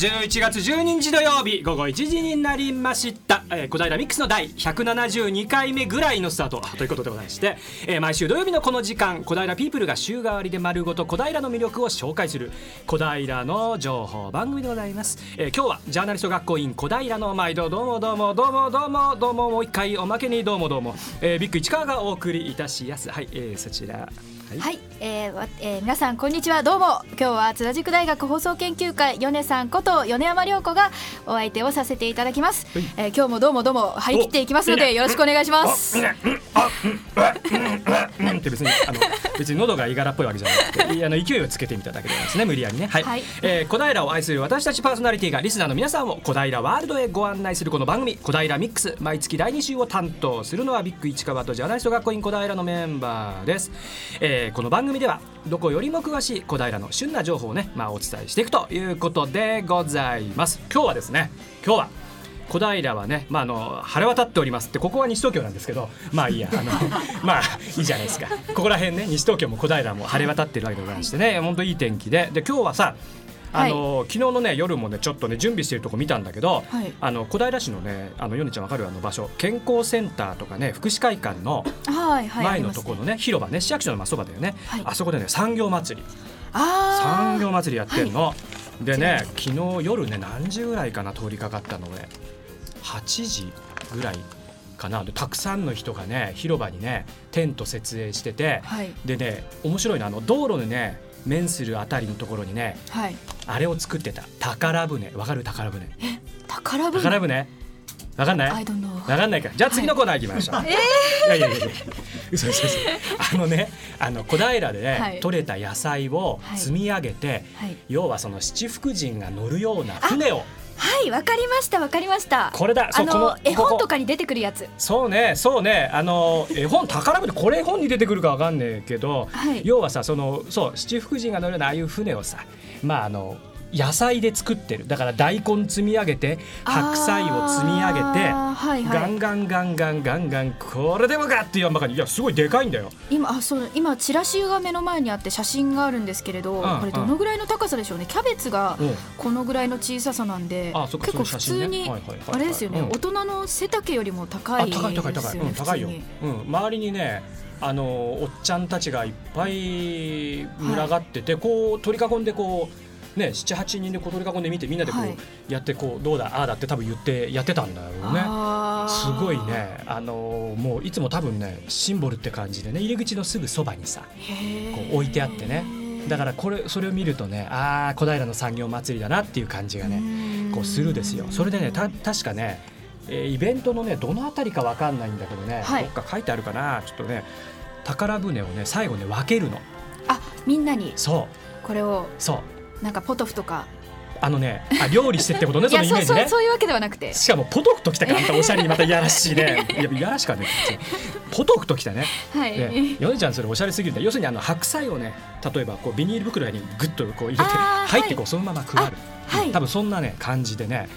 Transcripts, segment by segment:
11月12日土曜日午後1時になりました、えー、小平ミックスの第172回目ぐらいのスタートということでございまして、えー毎週土曜日のこの時間小平ピープルが週替わりで丸ごと小平の魅力を紹介する小平の情報番組でございます、えー今日はジャーナリスト学校員小平の毎度どうもどうもどうもどうもどうももう一回おまけにどうもどうも、えー、ビッグ市川がお送りいたしやす。はい、えー、そちら。はい。はい、えーわえー皆さんこんにちは。どうも。今日は津田塾大学放送研究会米さんこと米山涼子がお相手をさせていただきます、はい。えー今日もどうもどうも張り切っていきますのでよろしくお願いします。うんって別にあの別に喉がいがらっぽいわけじゃなくていあの勢いをつけてみただけなんですね無理やりねはい、はいえー小平を愛する私たちパーソナリティがリスナーの皆さんを小平ワールドへご案内するこの番組小平ミックス毎月第2週を担当するのはビッグ市川とジャーナリスト学校員小平のメンバーです、えーこの番組ではどこよりも詳しい小平の旬な情報をねまあお伝えしていくということでございます。今日はですね今日は小平はね、まあ、あの晴れ渡っておりますってここは西東京なんですけどまあいいやあの まあいいじゃないですか。ここら辺ね西東京も小平も晴れ渡ってるわけでございましてね本当いい天気で。で今日はさあの、昨日のね夜もねちょっとね準備してるとこ見たんだけど、はい。あの小平市のねあのヨネちゃんわかるあの場所健康センターとかね福祉会館のはいはい前のところのね広場ね市役所の真そばだよね、はい。あそこでね産業祭り。あ産業祭りやってんの、でねはい。昨日夜ね何時ぐらいかな通りかかったの俺8時ぐらいかな。でたくさんの人がね広場にねテント設営してて、はい。でね面白いのあの道路にね面するあたりのところにねはいあれを作ってた。宝船。わかる？宝船。宝船？宝船？わかんない？わかんないか。じゃあ次のコーナー行きましょう、いやいやいやいや。嘘嘘嘘。あのねあの小平でね、はい。採れた野菜を積み上げて、はい。要はその七福神が乗るような船をはいわかりましたわかりました。これだ。そあのの絵本とかに出てくるやつ。そうね。そうね。あの絵本宝船。これ絵本に出てくるかわかんねえけど、はい。要はさそのそう七福神が乗るようなああいう船をさまああの野菜で作ってる。だから大根積み上げて白菜を積み上げてはいはい。ガンガンガンガンガンガンこれでもかっていうばかりいやすごいでかいんだよ今あそう今チラシが目の前にあって写真があるんですけれど、んこれどのぐらいの高さでしょうねキャベツがうんこのぐらいの小ささなんであそっか結構普通にはいはいはいはいあれですよね、うん大人の背丈よりも高あいですよね高い高い高い、うん、高いよ周りにねあのおっちゃんたちがいっぱい群がってて、こう取り囲んでこうね七八人でこう取り囲んで見てみんなでこう、はい。やってこうどうだああだって多分言ってやってたんだよね。あー。すごいね。あのもういつも多分ねシンボルって感じでね入り口のすぐそばにさこう置いてあってね。だからこれそれを見るとねああ小平の産業祭りだなっていう感じがねこうするですよ。それでねた確かね、えーイベントのねどのあたりかわかんないんだけどね、はい。どっか書いてあるかな。ちょっとね宝船をね最後ね分けるの。あみんなに。そう。これを。そうなんかポトフとかあのねあ料理してってことね そのイメージね。そういうわけではなくて。しかもポトフときたかあんたおしゃれにまたいやらしいね。いや。いやらしかねポトフときたね。はい、でヨネちゃんそれおしゃれすぎるんだ。要するにあの白菜をね例えばこうビニール袋にグッとこう入れて入ってこうそのまま配る、はい。多分そんなね感じでね。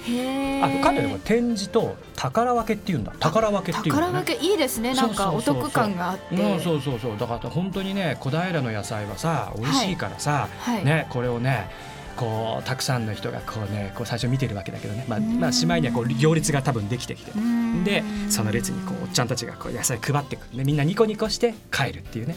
あかんねこれ展示と宝分けっていうんだ。宝分けっていう宝分けいいですねなんかお得感があって。うん、そうそうそう。だから本当にね小平の野菜はさ美味しいからさ、はい。ねこれをねこうたくさんの人がこうねこう最初見てるわけだけどね。まあ、まあ、しまいにはこう行列が多分できてきて。でその列にこうおっちゃんたちがこう野菜配ってくる。ねみんなニコニコして帰るっていうね。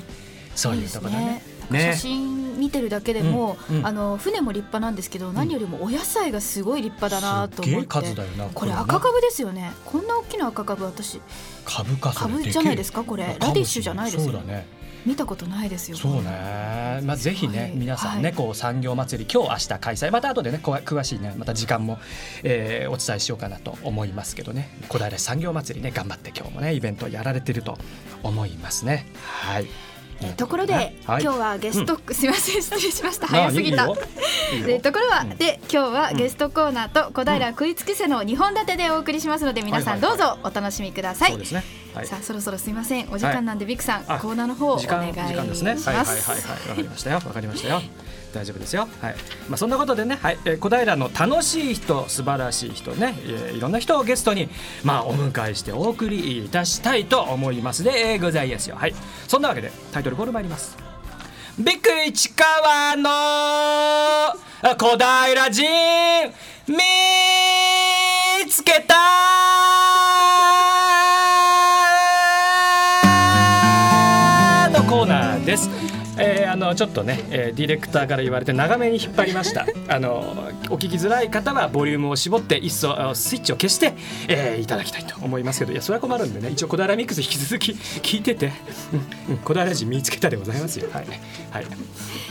そういうところだね。なんか写真見てるだけでも、うんうん。あの船も立派なんですけど、何よりもお野菜がすごい立派だなと思って。数だよなこれね。赤株ですよね。こんな大きな赤株私。株か株じゃないですかこれ。ラディッシュじゃないですよ。ね見たことないですよ。そうね、まあ、ぜひね、はい。皆さんね、はい。こう産業祭り今日明日開催。また後でね詳しいねまた時間も、えーお伝えしようかなと思いますけどね。小平産業祭りね頑張って今日もねイベントやられてると思いますね。はいえところで、はい。今日はゲスト、すみません失礼しました。早すぎた。いいよ。いいよ。でところは、うん。で今日はゲストコーナーと小平食い尽くせの2本立てでお送りしますので皆さんどうはいはい。ぞお楽しみください、そうですね。はい。さあそろそろすみません。お時間なんで、ビックさんあコーナーの方お時願いし間時間ですね。ますはいはいはいはい。わかりましたよ。わかりましたよ大丈夫ですよ。はい。まあそんなことでねはい、えー小平の楽しい人素晴らしい人ね、えーいろんな人をゲストにまあお迎えしてお送りいたしたいと思います。で、えーございますよ。はい。そんなわけでタイトルコール参ります。ビッグ市川の小平人見つけた!のコーナーです。のちょっとね、えー、ディレクターから言われて長めに引っ張りました。あのお聞きづらい方はボリュームを絞って一層スイッチを消して、えー、いただきたいと思いますけど、いやそれは困るんでね。一応小平ミックス引き続き聞いてて、うんうん、小平人見つけたでございますよ。はいはい。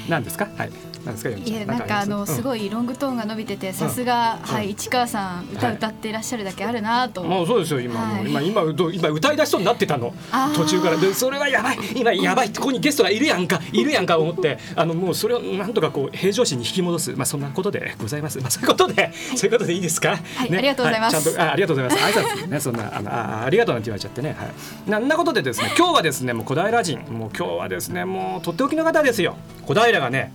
何ですか？はい。何ですか。いやなんかあのすごいロングトーンが伸びててさすがはい市川さん歌歌っていらっしゃるだけあるなと。もうそうですよ今今今今歌い出しそうになってたの。途中から。でそれはやばい。今やばい。ここにゲストがいるやんか。いるやんか思って。あのもうそれをなんとかこう平常心に引き戻す。まあそんなことでございます。まあそういうことでそういうことでいいですか？はいありがとうございます。ちゃんとあありがとうございます。挨拶ねそんなあのあありがとうなんて言われちゃってね。はい。なんなことでですね今日はですねもう小平人もう今日はですねもうとっておきの方ですよ。小平がね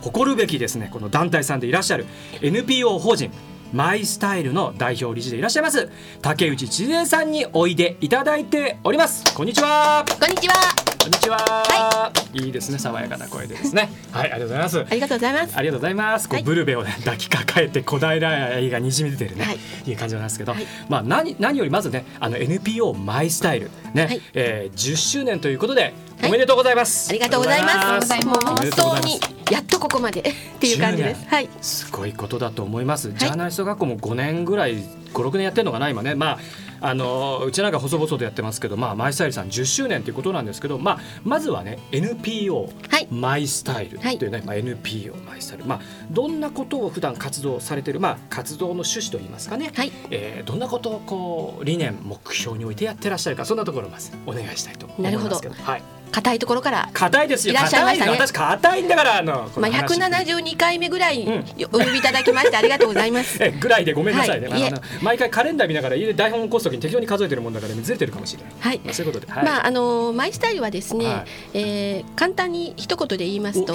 誇るべきですねこの団体さんでいらっしゃる NPO 法人マイスタイルの代表理事でいらっしゃいます竹内千恵さんにおいでいただいております。こんにちは。こんにちは。こんにちは、はい、いいですね爽やかな声でですね。はいありがとうございます。ありがとうございます。ありがとうございます。こう、はい。ブルベを、ね、抱きかかえて小平愛がにじみ出てるね、はい。い、う感じなんですけど、はい。まあ何何よりまずねあの NPO マイスタイルね、はい。えー、10周年ということではい。おめでとうございます。ありがとうございます。本当にいますやっとここまで。っていう感じです。10はい。すごいことだと思います。ジャーナリスト学校も5年ぐらい、5、6年やってるのかな、今ね。まあ、あのうちなんか細々とやってますけど、まあ、マイスタイルさん10周年ということなんですけど、まあ、まずはね、NPO、はい。マイスタイルとい。うね、まあ、NPO マイスタイル、まあ、どんなことを普段活動されてる、まあ、活動の趣旨といいますかね、はい。えーどんなことをこう理念目標に置いてやってらっしゃるかそんなところをまずお願いしたいと思いますけど。はい硬いところから。硬いですよ。いらっしゃいましたね。硬私硬いんだからあのこまあの話。172回目ぐらいうん。お呼びいただきましてありがとうございます。えぐらいでごめんなさいね、はい。毎回カレンダー見ながら家で台本を起こすときに適当に数えてるもんだから、ね、ずれてるかもしれない、はい。まあ、そういうことで、はい。まああのマイスタイルはですね、はい。えー簡単に一言で言いますと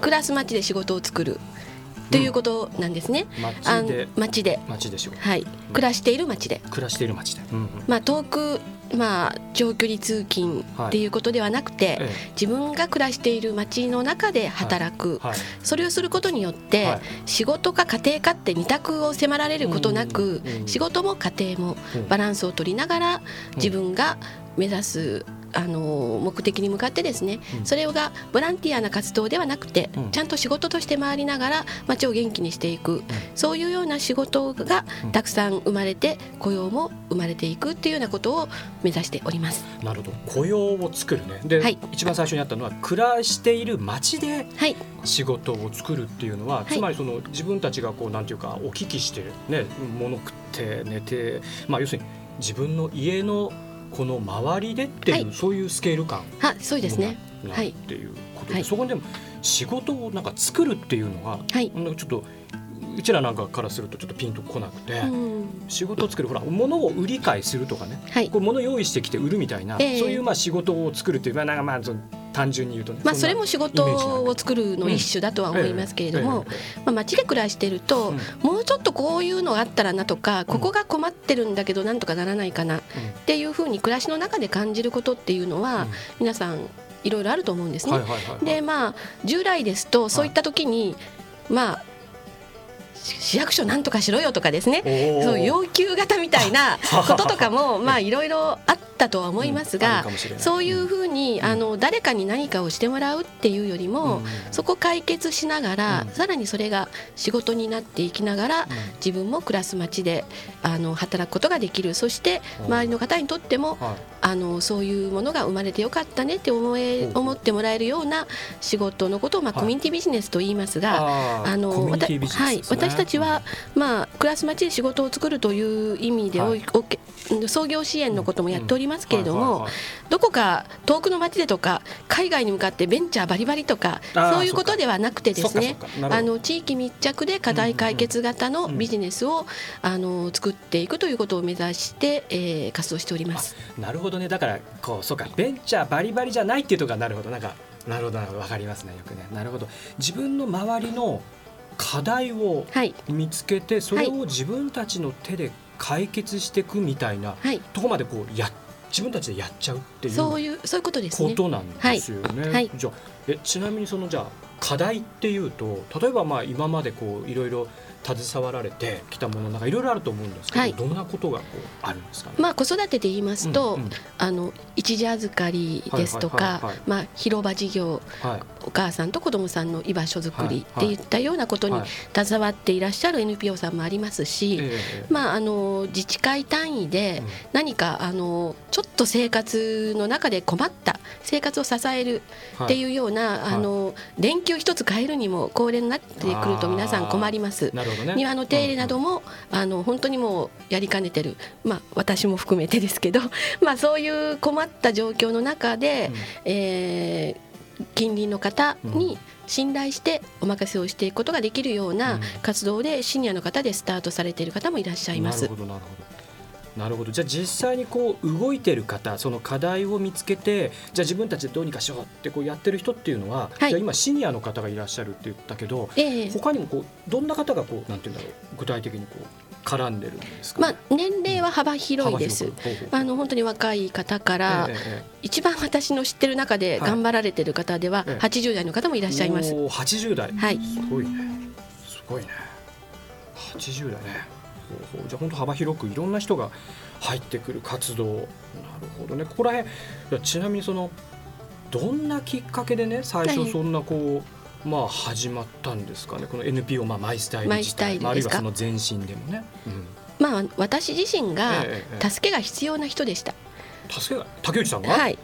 クラス町で仕事を作るということなんですね。あ町での町で。町でしょうはい。暮らしている町で。暮らしている町で、まあ、遠く、まあ、長距離通勤っていうことではなくて、え自分が暮らしている町の中で働く、えはい。それをすることによって、はい。仕事か家庭かって二択を迫られることなく、仕事も家庭もうん。バランスを取りながら自分が目指すあの目的に向かってですね、うん。それがボランティアな活動ではなくて、うん。ちゃんと仕事として回りながら街を元気にしていく、そういうような仕事がうん。たくさん生まれて雇用も生まれていくっていうようなことを目指しております。なるほど。雇用を作るね。で、はい。一番最初にあったのは暮らしている町ではい、仕事を作るっていうのは、い。つまりその自分たちがこうなんていうかお聞きしてね物食って寝てまあ要するに自分の家のこの周りでっていう、はい。そういうスケール感あ、そうですね。なはい。っていうことで、はい。そこにでも仕事をなんか作るっていうのが、はい。ちょっとうちらなんかからするとちょっとピンとこなくて、うん、仕事を作るほら物を売り買いするとかね、はいこう物用意してきて売るみたいな、ええそういうまあ仕事を作るっていうまあなんかまあその単純に言うとね、まあそれも仕事を作るの一種だとは思いますけれども、まあ、街で暮らしてると、もうちょっとこういうのがあったらなとかここが困ってるんだけどなんとかならないかなっていうふうに暮らしの中で感じることっていうのは、皆さんいろいろあると思うんですね。でまあ従来ですとそういった時に、まあし市役所なんとかしろよとかですね。そう要求型みたいなこととかも まあいろいろあったとは思いますうん。あがるかもしれない。そういうふうにあの誰かに何かをしてもらうっていうよりも、うん。そこ解決しながら、うん。さらにそれが仕事になっていきながら、うん。自分も暮らす街であの働くことができる。そしてう。ん周りの方にとってもはい。あのそういうものが生まれてよかったねって思え思ってもらえるような仕事のことを、まあ、はい。コミュニティビジネスと言いますが。あのはい、私たちは、まあ、暮らす街で仕事を作るという意味でおい、創業支援のこともやっておりますけれども、はいはいはい。どこか遠くの街でとか海外に向かってベンチャーバリバリとかそういうことではなくてですねあの地域密着で課題解決型のビジネスを、あの作っていくということを目指して、えー活動しております。なるほどね。だからこうそうかベンチャーバリバリじゃないっていうところがなるほど。なんかなるほどなるほどわかりますねよくね。なるほど。自分の周りの課題をはい、見つけてそれを自分たちの手で解決していくみたいなはい、とこまでこうやっ自分たちでやっちゃうっていうそういうそういうことですね。ことなんですよね。はいはいじゃあえちなみにそのじゃあ課題っていうと例えばまあ今までこういろいろ携わられてきたものなんかいろいろあると思うんですけど、はい。どんなことがこうあるんですかね？まあ子育てで言いますと、うんうんあの一時預かりですとはいはいかはいはい、まあ広場事業、はい。お母さんと子供さんの居場所づくりはい。っていったようなことにはい。携わっていらっしゃる NPO さんもありますし、ええまあ、あの自治会単位でうん。何かあのちょっと生活の中で困った生活を支えるっていうような、いあの連休一つ変えるにも高齢になってくると皆さん困ります。なるほどね。庭の手入れなども、も、あの本当にもうやりかねてる、まあ、私も含めてですけど、まあ、そういう困った状況の中で、えー近隣の方に信頼してお任せをしていくことができるよううんな活動でシニアの方でスタートされている方もいらっしゃいますなるほ。どなるほど。なるほど。じゃあ実際にこう動いてる方その課題を見つけてじゃあ自分たちでどうにかしようってこうやってる人っていうのは、はい。じゃあ今シニアの方がいらっしゃるって言ったけどええ。他にもこうどんな方がこうなんていうんだろう具体的にこう絡んでるんですか、まあ、年齢は幅広いです。うほうあの本当に若い方から、ええええ。一番私の知ってる中ではい。頑張られてる方ではええ。80代の方もいらっしゃいます。おー80代、はい。すごいね。すごいね。80代ねほうじゃあ本当幅広くいろんな人が入ってくる活動。なるほどね。ここら辺。ちなみにそのどんなきっかけでね最はい初そんなこう、まあ始まったんですかね。この NPO、まあ、マイスタイル自体まああるいはその前身でもね、うん。まあ私自身がええええ。助けが必要な人でした。助けが竹内さんが、はい。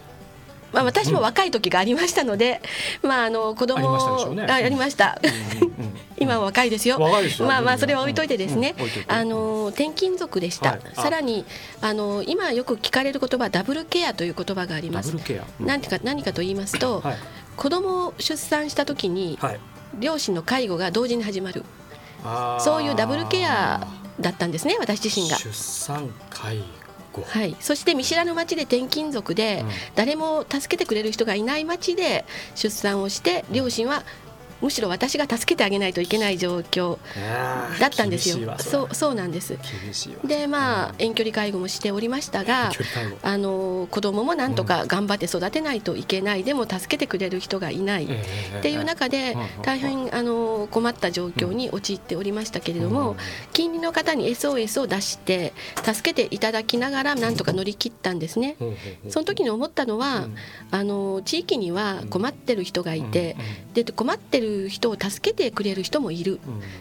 まあ私も若い時がありましたので、まああの子供ありましたね。あやりました。うんうんうん今は若いですよ。まあまあそれは置いといてですね。あの転勤族でした、さらにあの今よく聞かれる言葉ダブルケアという言葉があります。何か何かと言いますと、はい。子供を出産した時にはい。両親の介護が同時に始まる。そういうダブルケアだったんですね私自身が。出産介護、はい、そして見知らぬ町で転勤族で、うん。誰も助けてくれる人がいない町で出産をして両親はむしろ私が助けてあげないといけない状況だったんですよ。そうそうなんです。でまあうん。遠距離介護もしておりましたがあの子供もなんとか頑張って育てないといけない、でも助けてくれる人がいない、ええっていう中で大変あの困った状況に陥っておりましたけれども、うん。近隣の方に SOS を出して助けていただきながらなんとか乗り切ったんですね。その時に思ったのは、うん。あの地域には困ってる人がいて、うん。で困ってる人を助けてくれる人もいる。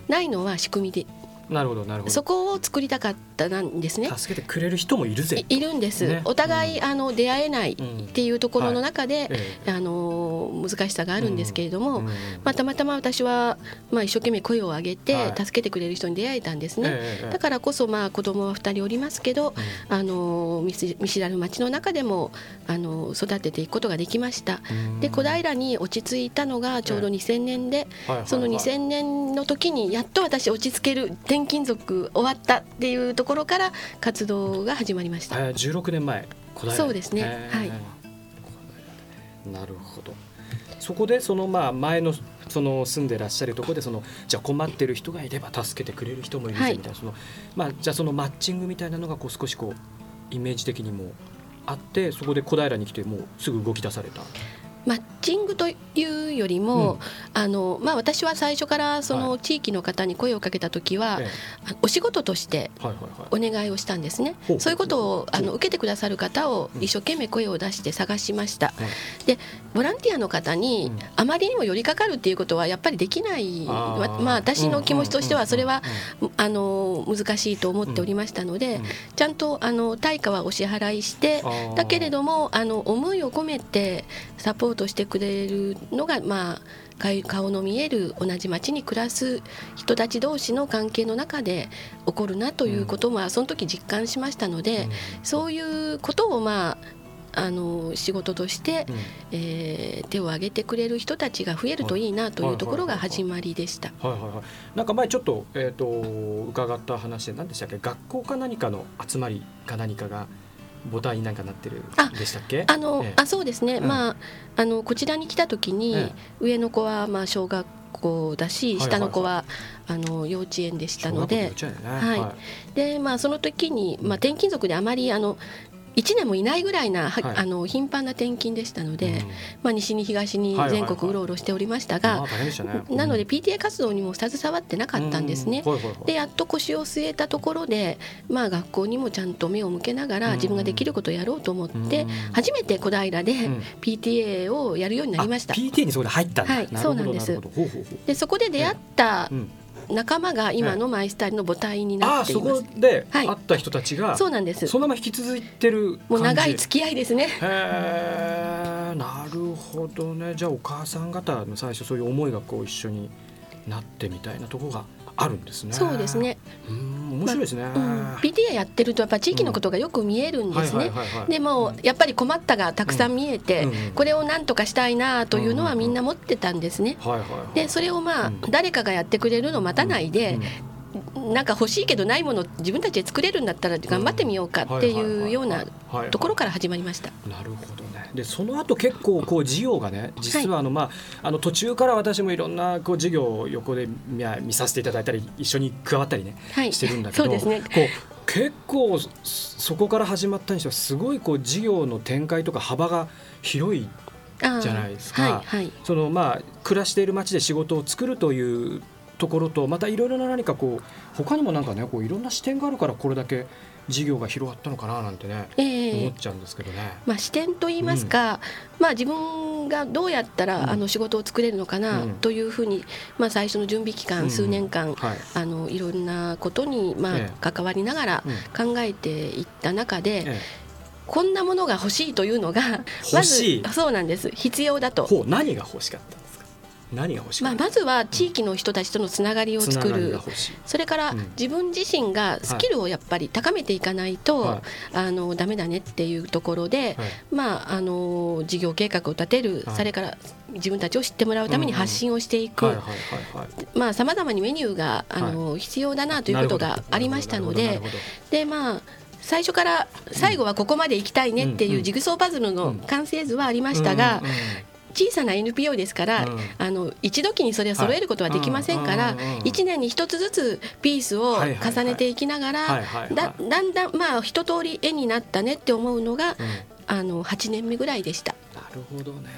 ないのは仕組みでなるほどなるほど。そこを作りたかったなんですね。助けてくれる人もいるぜ。いいるんです、ね。お互い、うん。あの出会えないっていうところの中で、えあの難しさがあるんですけれども、うん。まあ、たまたま私は、まあ、一生懸命声を上げてはい。助けてくれる人に出会えたんですね。ええええ。だからこそ、まあ、子供は2人おりますけど、あの見知らぬ町の中でもあの育てていくことができました。うん。で小平に落ち着いたのがちょうどえ2000年で、はいはいはい。その2000年の時にやっと私落ち着ける転勤族終わったっていうところから活動が始まりました。えー16年前そうですね。えー。はい。なるほど。そこでそのまあ前のその住んでらっしゃるところでそのじゃあ困ってる人がいれば助けてくれる人もいるみたいな、そのまあじゃあそのマッチングみたいなのがこう少しこうイメージ的にもあってそこで小平に来てもうすぐ動き出された。マッチングというよりも、あのまあ、私は最初からその地域の方に声をかけた時は、えあお仕事として。お願いをしたんですね。ほうそういうことをあの受けてくださる方をうん。一生懸命声を出して探しました。はいでボランティアの方にうん。あまりにも寄りかかるっていうことはやっぱりできないあー。ままあ私の気持ちとしてはそれはうんあの難しいと思っておりましたのでうん。ちゃんとあの対価はお支払いしてだけれどもあの思いを込めてサポートしてくれるのがまあ顔の見える同じ町に暮らす人たち同士の関係の中で起こるなということはその時実感しましたので、うん。そういうことをまああの仕事として、うん。えー手を挙げてくれる人たちが増えるといいなというところが始まりでした。なんか前ちょっと,、えー、と伺った話で何でしたっけ？学校か何かの集まりか何かが母体に何かなってるあでしたっけ？あの、ええ。あそうですね、うん。まああのこちらに来た時に、え上の子はまあ小学校だし、下の子はあの幼稚園でしたので、はい。でまあその時にまあ転勤族であまりあの1年もいないぐらいな、はい。あの頻繁な転勤でしたので、うん。まあ、西に東に全国うろうろしておりましたが、なのでうん PTA 活動にも携わってなかったんですね。でやっと腰を据えたところで、まあ、学校にもちゃんと目を向けながらうん。自分ができることをやろうと思ってうん。初めて小平でうん。PTA をやるようになりました。あ。PTA にそこで入った。はいそうなんです。でそこで出会ったうん仲間が今のマイスタイルの母体にああそなっています。こ。ではい。会った人たちがそうなんです。そのまま引き続いてるもう長い付き合いですね。へえなるほどね。じゃあお母さん方の最初そういう思いがこう一緒になってみたいなところがあるんですね。そうですね、うん面白いですね、うん、PTA やってるとやっぱ地域のことがよく見えるんですね。でもやっぱり困ったがたくさん見えて、これを何とかしたいなというのはみんな持ってたんですね。はいはいはい。でそれをまあ、うん。誰かがやってくれるのを待たないでうん、なんか欲しいけどないもの自分たちで作れるんだったら頑張ってみようかっていうようなところから始まりました。なるほどね。でその後結構こう事業がね実はあの、まああの途中から私もいろんなこう事業を横で見見させていただいたり一緒に加わったりね、はい。してるんだけどそうですね。こう結構そそこから始まったにしてはすごいこう事業の展開とか幅が広いじゃないですか。はいはい。そのまあ暮らしている街で仕事を作るというところとまたいろいろな何かこう他にもなんかねこういろんな視点があるからこれだけ事業が広がったのかななんてね、ええ。思っちゃうんですけどね。まあ、視点といいますか、まあ、自分がどうやったら、うん。あの仕事を作れるのかなうん。というふうに、まあ、最初の準備期間、うん数年間はい。あのいろんなことに、まあええ。関わりながらうん。考えていった中で、えこんなものが欲しいというのがま欲しい。ずそうなんです。必要だえ、と。何が欲しかった？何が欲しかまあ、まずは地域の人たちとのつながりを作る。それからうん。自分自身がスキルをやっぱり高めていかないと、はい。あのダメだねっていうところで、はい。まあ、あの事業計画を立てる、はい。それから自分たちを知ってもらうために発信をしていく、さまざまにメニューがあの、必要だなということがありましたのででまあ最初から最後はここまで行きたいねってうんいうジグソーパズルの完成図はありましたが、小さな NPO ですから、うん。あの一時にそれを揃えることはできませんから、はいうんうんうん。1年に一つずつピースを重ねていきながら、だだんだんまあ一通り絵になったねって思うのが、うん。あの8年目ぐらいでした。なるほどね、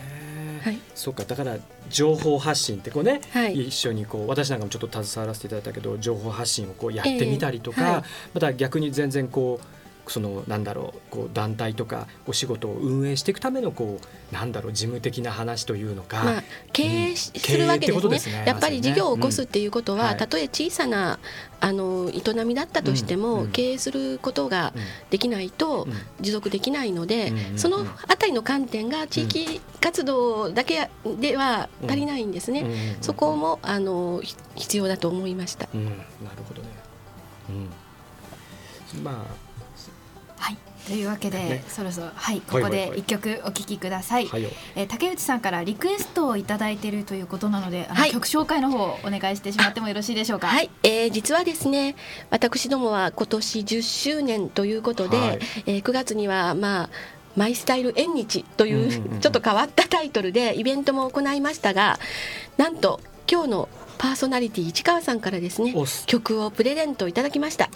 はい。そうかだから情報発信ってこうね、はい。一緒にこう私なんかもちょっと携わらせていただいたけど情報発信をこうやってみたりとか、ええ。はい。また逆に全然こうそのなんだろうこう団体とかお仕事を運営していくためのこうなんだろう事務的な話というのか、まあ、経営するわけ経営ってことでですすねねやっぱり事業を起こすっていうことは、うんはい。たとえ小さなあの営みだったとしても、うん。うん。経営することがうんできないとうん。持続できないので、そのあたりの観点が地域活動だけでは足りないんですね。そこもあのひ必要だと思いました。うん、なるほどね。うん、まはい。というわけで、ね。そろそろはいここはいはい。はいで一曲お聴きください、あ、はいよ。えー竹内さんからリクエストをいただいているということなのであの、はい。曲紹介の方お願いしてしまってもよろしいでしょうか？はい、えー実はですね私どもは今年10周年ということで、はい。えー9月にはまあマイスタイル縁日という,、うん。ちょっと変わったタイトルでイベントも行いましたがなんと今日のパーソナリティ市川さんからですねおっす。曲をプレゼントいただきました。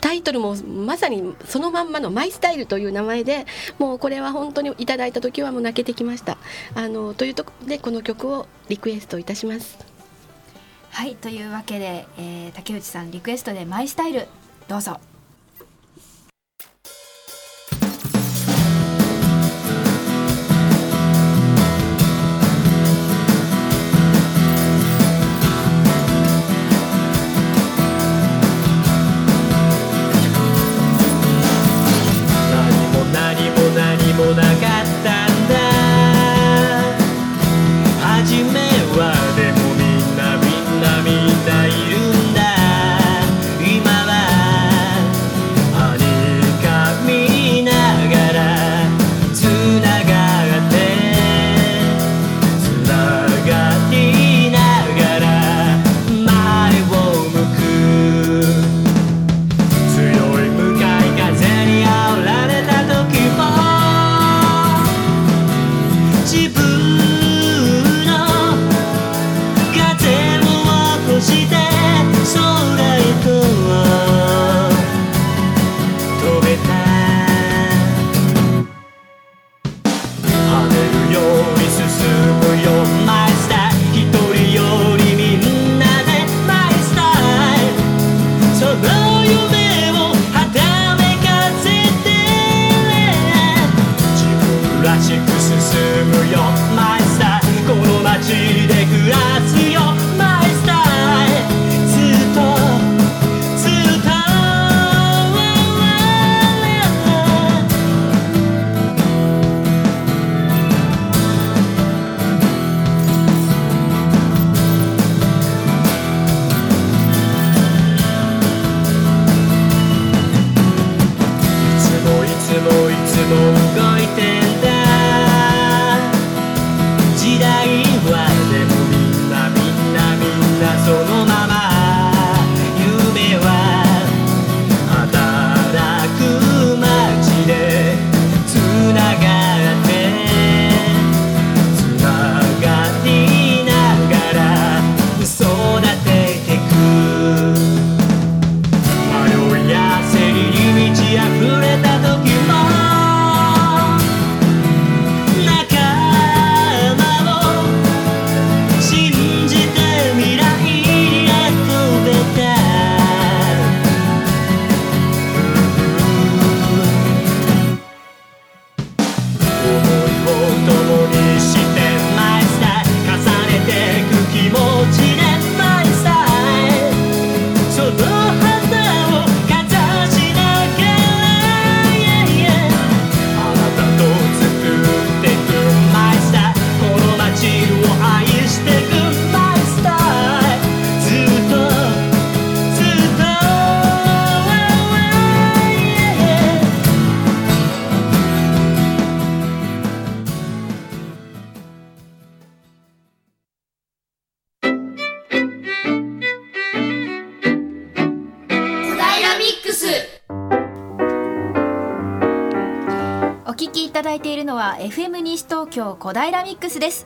タイトルもまさにそのまんまの「マイスタイル」という名前でもうこれは本当にいただいた時はもう泣けてきました。あのというところでこの曲をリクエストいたします。はいというわけで、えー竹内さんリクエストでマイスタイルどうぞは FM 西東京小平ミックスです。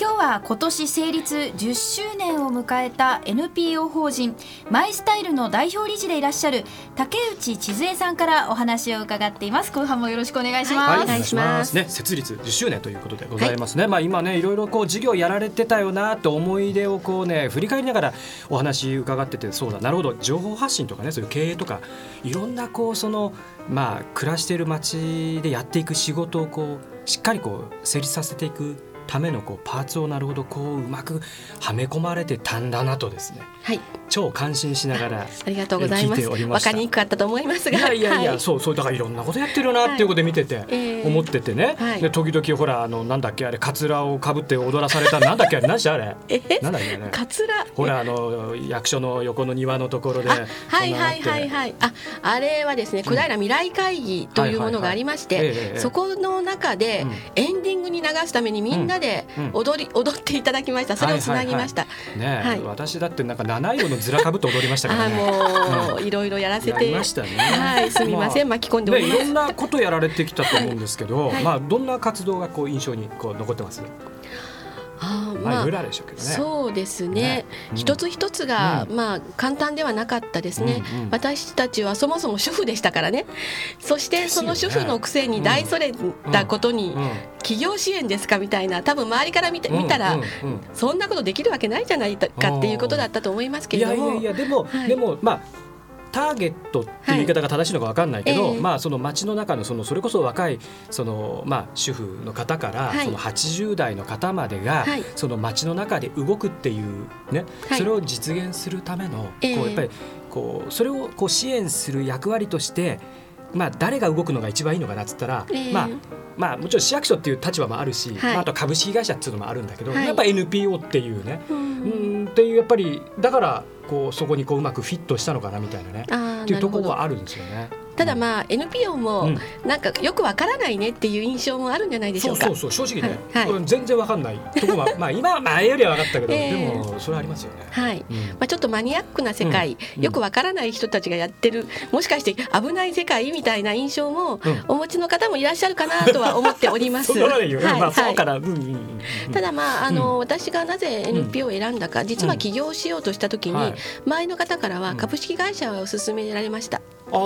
今日は今年成立10周年を迎えた NPO 法人マイスタイルの代表理事でいらっしゃる竹内千鶴江さんからお話を伺っています。後半もよろしくお願いします、はいお願いします。ね、設立10周年ということでございますね。まあ今ねいろいろこう事業やられてたよなと思い出をこうね振り返りながらお話伺っててそうだなるほど。情報発信とかねそういう経営とかいろんなこうそのまあ暮らしている街でやっていく仕事をこうしっかりこう成立させていくためのこうパーツをなるほどこううまくはめ込まれてたんだなとですね。はい。超感心しながらありがとうございます。ておりました。わかりにくかったと思いますいがやいやいや、はい。そうそうだからいろんなことやってるなっていうことで見てて、ええ思っててね、はい。で時々ほらあのなんだっけあれカツラをかぶって踊らされた なんだっけあれ何しあれ？え？なんだっけあれ？カツラ？ほらあの役所の横の庭のところであはいはいはいいはい。ああれはですね小平未来会議というものがありましてそこの中でうん。エンディングに流すためにみんなでうん踊り踊っていただきました。それをつなぎました。ね、はい。私だってなんか七色のずらかぶって踊りましたからあねもういろいろやらせて。ましたね。はいすみませんま巻き込んであね、おります。いろんなことやられてきたと思うんですけど、はい。まあどんな活動がこう印象にこう残ってます？あーまあでしょうけどね。そうですね。ね。うん。一つ一つが、うまあ簡単ではなかったですね、うんうん。私たちはそもそも主婦でしたからね。そしてその主婦のくせに大それたことに、うん。企業支援ですかみたいな多分周りから見て見たら、そんなことできるわけないじゃないかっていうことだったと思いますけいやいれどもやいやでも、はい。でもまあターゲットっていう言い方が正しいのかわかんないけど、はいええまあその街の中のそのそれこそ若いそのまあ主婦の方から、はい。その80代の方までが、はい。その街の中で動くっていうね、はい。それを実現するための、ええ。こうやっぱりこうそれをこう支援する役割として。まあ、誰が動くのが一番いいのかなっつったら、ええ。まあまあ、もちろん市役所っていう立場もあるし、はい。まあ、あと株式会社っていうのもあるんだけど、はい。やっぱ NPO っていうね、ううんんっていうやっぱりだからこうそこにこううまくフィットしたのかなみたいなね。っていうところはあるんですよね。ただまあ NPO もうん。なんかよくわからないねっていう印象もあるんじゃないでしょうか。そうそうそう正直ね、はい。全然わかんない。ところは まあ今は前よりは分かったけど、ええ。でもそれはありますよね。はい。うん。まあ、ちょっとマニアックな世界、うん。よくわからない人たちがやってるもしかして危ない世界みたいな印象もうん。お持ちの方もいらっしゃるかなとは思っております。はい。ただまああの、う私がなぜ NPO を選んだか、実は起業しようとした時に、はい。前の方からはうん。株式会社を勧められました。あ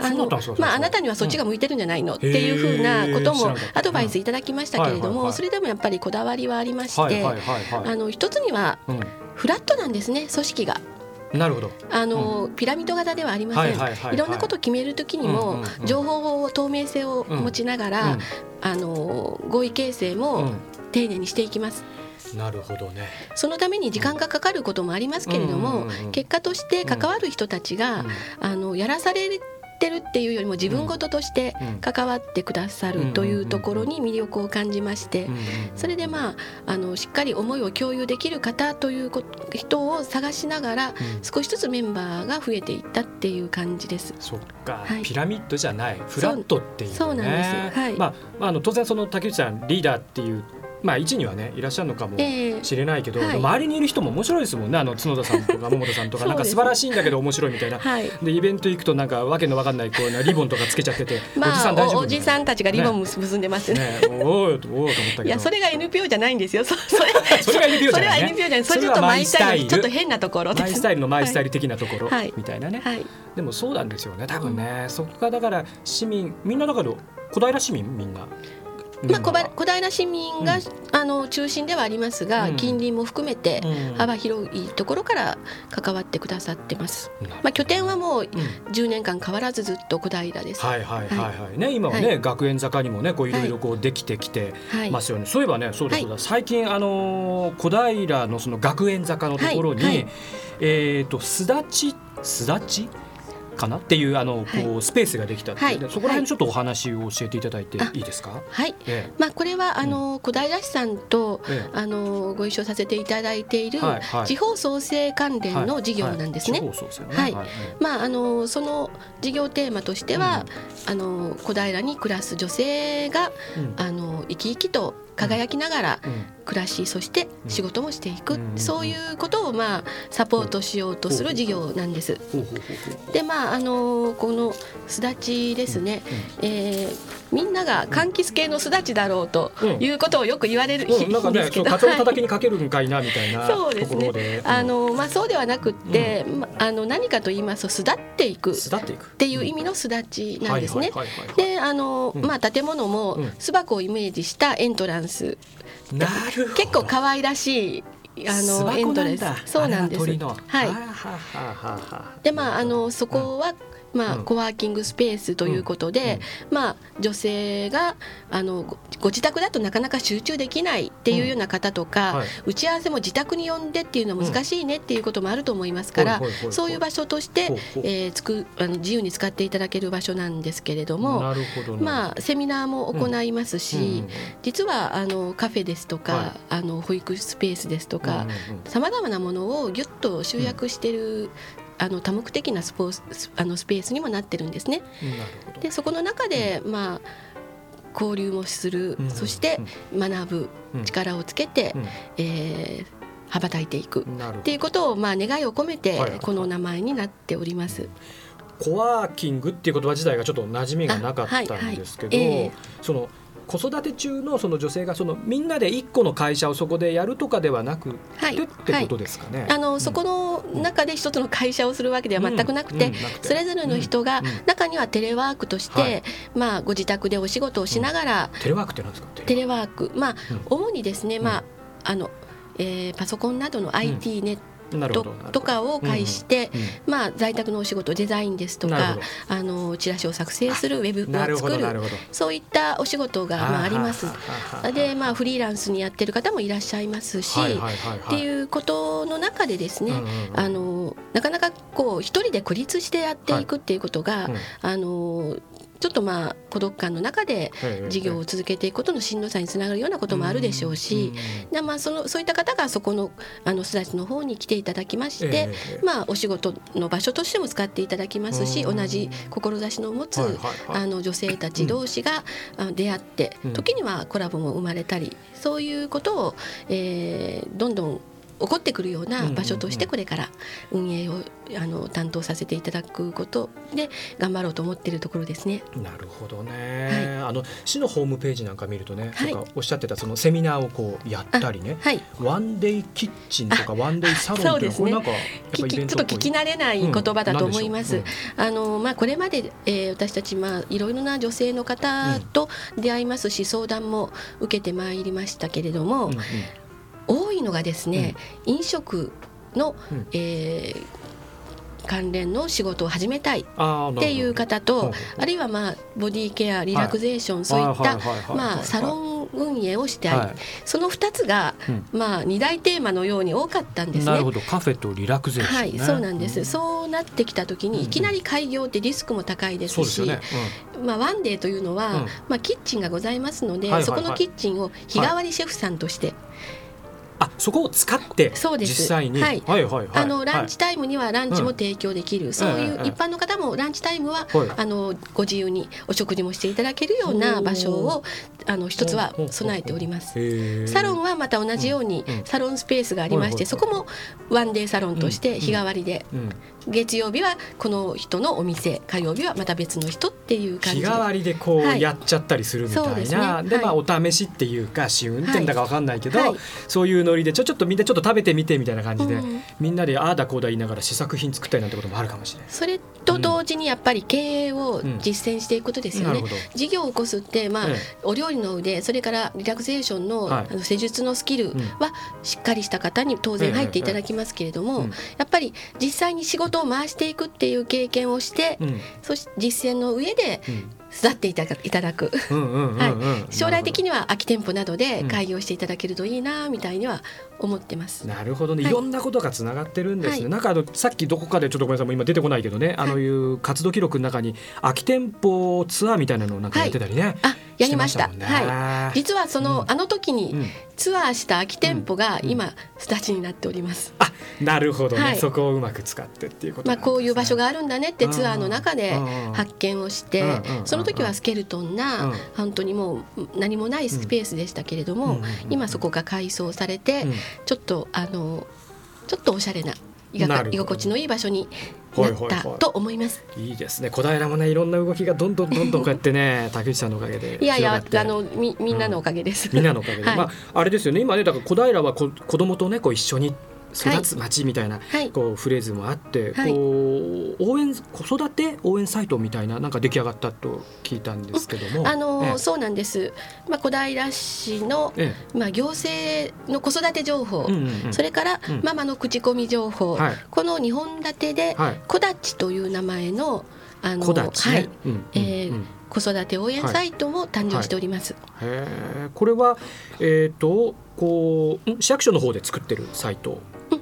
あまああなたにはそっちが向いてるんじゃないの？っていうふうなこともアドバイスいただきましたけれども、それでもやっぱりこだわりはありまして、一つにはうフラットなんですね組織が。ん、なるほど。あの、ピラミッド型ではありません、はいろんなことを決めるときにも、うんうんうん。情報を透明性を持ちながら、うん。あの合意形成も、うん。丁寧にしていきます。なるほどね。そのために時間がかかることもありますけれども、うんうんうん結果として関わる人たちが、あのやらされてるっていうよりも自分事としてうん。関わってくださるというところに魅力を感じまして、それでまああのしっかり思いを共有できる方というこ人を探しながらうん。少しずつメンバーが増えていったっていう感じです。そっか、はい。ピラミッドじゃない。フラットっていうね。そうなんですはい。まあまああの当然その竹内さんリーダーっていうまあ一にはねいらっしゃるのかもええ。しれないけど、はい。周りにいる人も面白いですもんね。あの角田さんとか 桃田さんとか。なんか素晴らしいんだけど面白いみたいな。はい。でイベント行くとなんかわけのわかんないこうなリボンとかつけちゃってて、まおじさん大丈夫あおおじさんたちがリボン結んでますね。ね。おーおーと思ったけど。いやそれが NPO じゃないんですよ。そ それそれが NPO じゃないね。それは NPO じゃない。それちょっとマイスタイル。ちょっと変なところ。マイスタイルのマイスタイル的なところはい。みたいなね、はい。でもそうなんですよね多分ね、そこがだから市民みんなだから小平市民みんな。まあ、小小平市民が、うん。あの中心ではありますが、うん。近隣も含めてうん。幅広いところから関わってくださってます。なるほどまあ、拠点はもううん。10年間変わらずずっと小平です。はいはいはい。はい。ね今はね、は学園坂にもねこうい。ろいろこうできてきてはい。ますよね、そういえばねそうだそうだ、最近あのー小平のその学園坂のところに、はい。はい。えっ、とすだちすだち？かなっていうあのこうスペースができたっていう。ね、はい。そこら辺ちょっとお話を教えていただいていいですか、はい。えまあ、これはあの小平市さんとええ。あのご一緒させていただいている地方創生関連の事業なんですね。はい。まあ、あのその事業テーマとしては、あの小平に暮らす女性がうん。あの生き生きと輝きながらうん暮らしそして仕事もしていく、うんそういうことをまあサポートしようとする事業なんです。でまああのこのすだちですね、えーみんなが柑橘系のすだちだろうとうん。いうことをよく言われるうん、なんかんですけど、ねカツオのきにかけるんかいなみたいなそうですね。ところで、あのまあ、そうではなくって、まあの何かと言いますと巣立っていく。っていく。ていう意味のすだちなんですね。であの、うん。まあ、建物もうん。巣箱をイメージしたエントランス、なる結構可愛らしいあ巣のエントランス。だそうなんです。はい。でまああのそこは、まあうん。コワーキングスペースということで、まあ、女性があのごご自宅だとなかなか集中できないっていうような方とか、はい。打ち合わせも自宅に呼んでっていうのは難しいねっていうこともあると思いますから、そういう場所としてえーつくあの自由に使っていただける場所なんですけれども。まあ、セミナーも行いますし、うん。実はあのカフェですとか、はい。あの保育スペースですとか、うんうんうん。さまざまなものをぎゅっと集約してる、あの多目的なスポーツスあのスペースにもなってるんですね。でそこの中で、まあ交流もする、うんそして学ぶうん。力をつけて、うん。えー羽ばたいていく。っていうことをまあ願いを込めてこの名前になっております。コワーキングっていう言葉自体がちょっと馴染みがなかったんですけど、あはいはい。ええその子育て中のその女性がそのみんなで一個の会社をそこでやるとかではなくはい。てってことですかね。あのそこの中で一つの会社をするわけでは全くなくて、それぞれの人が中にはテレワークとして、はい。まあご自宅でお仕事をしながら、テレワークってなんですか？テレワーク。まあ、うん。主にですね、まああの、えーパソコンなどの IT ネッとかを介して、うんうん。まあ、在宅のお仕事デザインですとかあのチラシを作成するウェブを作る。そういったお仕事がまああります。でまあフリーランスにやってる方もいらっしゃいますし、っていうことの中でですね、あのなかなかこう一人で孤立してやっていくっていうことが、うん。あのちょっとまあ孤独感の中でええ事業を続けていくことのしんどさにつながるようなこともあるでしょうし、でまあ、そのそういった方がそこのあの巣立ちの方に来ていただきまして、ええまあ、お仕事の場所としても使っていただきますし、うん同じ志の持つ、あの女性たち同士が、出会ってうん。時にはコラボも生まれたりそういうことを、えーどんどん起こってくるような場所としてこれから運営をあの担当させていただくことで頑張ろうと思っているところですね。なるほどね、あの市のホームページなんか見るとね、はい。なんかおっしゃってたそのセミナーをこうやったりね、はい。ワンデイキッチンとかワンデイサロンっていうそうですね。これなんかちょっと聞き慣れない言葉だと思います。うんあのまあこれまで、えー私たちまあいろいろな女性の方と出会いますし、相談も受けてまいりましたけれども、うんうん多いのがですね、飲食の、うん。えー関連の仕事を始めたいっていう方とあるいはまあボディケアリラクゼーション、そういったはいはいはいはいはいまあサロン運営をしてあり、はい。その2つが、まあ、2大テーマのように多かったんですね。なるほど。カフェとリラクゼーション、ね、はい、そうなんです、そうなってきた時にいきなり開業ってリスクも高いですし、まあ、ワンデーというのは、うん。まあ、キッチンがございますので、はいはいはい。そこのキッチンを日替わりシェフさんとして、あそこを使ってそうです。実際に。はい。はいはいはい。あのランチタイムにはランチも提供できる、そういええええう一般の方もランチタイムは、はい。あのご自由にお食事もしていただけるような場所をあの一つは備えております。サロンはまた同じようにサロンスペースがありまして、はいはいはい。そこもワンデーサロンとして日替わりで、うん、月曜日はこの人のお店火曜日はまた別の人っていう感じ。で日替わりでこうはいやっちゃったりするみたいな、そうですね。でまあはお試しっていうか試運転だかわかんないけど、はい。そういうノリでちょちょっとみんなちょっと食べてみてみたいな感じで、うんみんなでああだこうだ言いながら試作品作ったりなんてこともあるかもしれない。それと同時にやっぱり経営を実践していくことですよね。なるほど。事業を起こすって、まあええ。お料理の腕それからリラクゼーションの,、はい。あの施術のスキルん。はしっかりした方に当然入っていただきますけれども、やっぱり実際に仕事を回していくっていう経験をして、うん。そして実践の上でうん。育っていただいただく。将来的にには空き店舗などでうん。開業していただけるといいなみたいには思ってます。なるほどね、はい。いろんなことがつながってるんですね、はい。なんかあのさっきどこかでちょっとごめんなさい。もう今出てこないけどね、あのい。う活動記録の中に空き店舗ツアーみたいなのをなんかやってたりね、あやりました。ね。はい、実はその、うん。あの時にうん。ツアーした空き店舗がうん今すだちになっております。あなるほどね、はい。そこをうまく使ってっていうことまあ、こういう場所があるんだねってツアーの中でうん。発見をしてその時はスケルトンうん。な本当にもう何もないスペースでしたけれども今そこが改装されてうん。ちょっとあのちょっとおしゃれな居心地のいい場所になったと思います。いいですね。小平もねいろんな動きがどんどんどんどんこうやってね竹内さんのおかげでいやいやあのみみんなのおかげです。みんなのおかげで、はい。まああれですよね。今ねだから小平はこ子供とねこう一緒に育つ町みたいな、はい。こうフレーズもあって、はい。こう応援子育て応援サイトみたいななんか出来上がったと聞いたんですけども、あのええ。そうなんです。まあ小平市のえまあ行政の子育て情報、それからうん。ママの口コミ情報、はい。この2本立てではい。こだちという名前のあのはい。え子育て応援サイトも誕生しております。これはえっ、とこううん市役所の方で作ってるサイト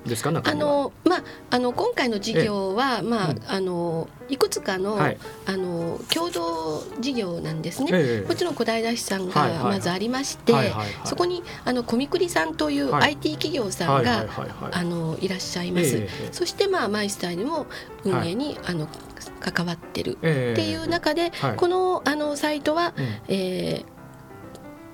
ですか、中あのまああの今回の事業は、まあ、うん。あのいくつかの、はい。あの共同事業なんですね。ええ。もちろん小平市さんはいはい。がまずありまして、はいはいはい。そこにあのコミクリさんというはい。IT 企業さんがはいはいはいはい。あのいらっしゃいます。えそしてまあマイスタイルも運営に、あの関わってるええ。っていう中で、はい。このあのサイトは、うん。えー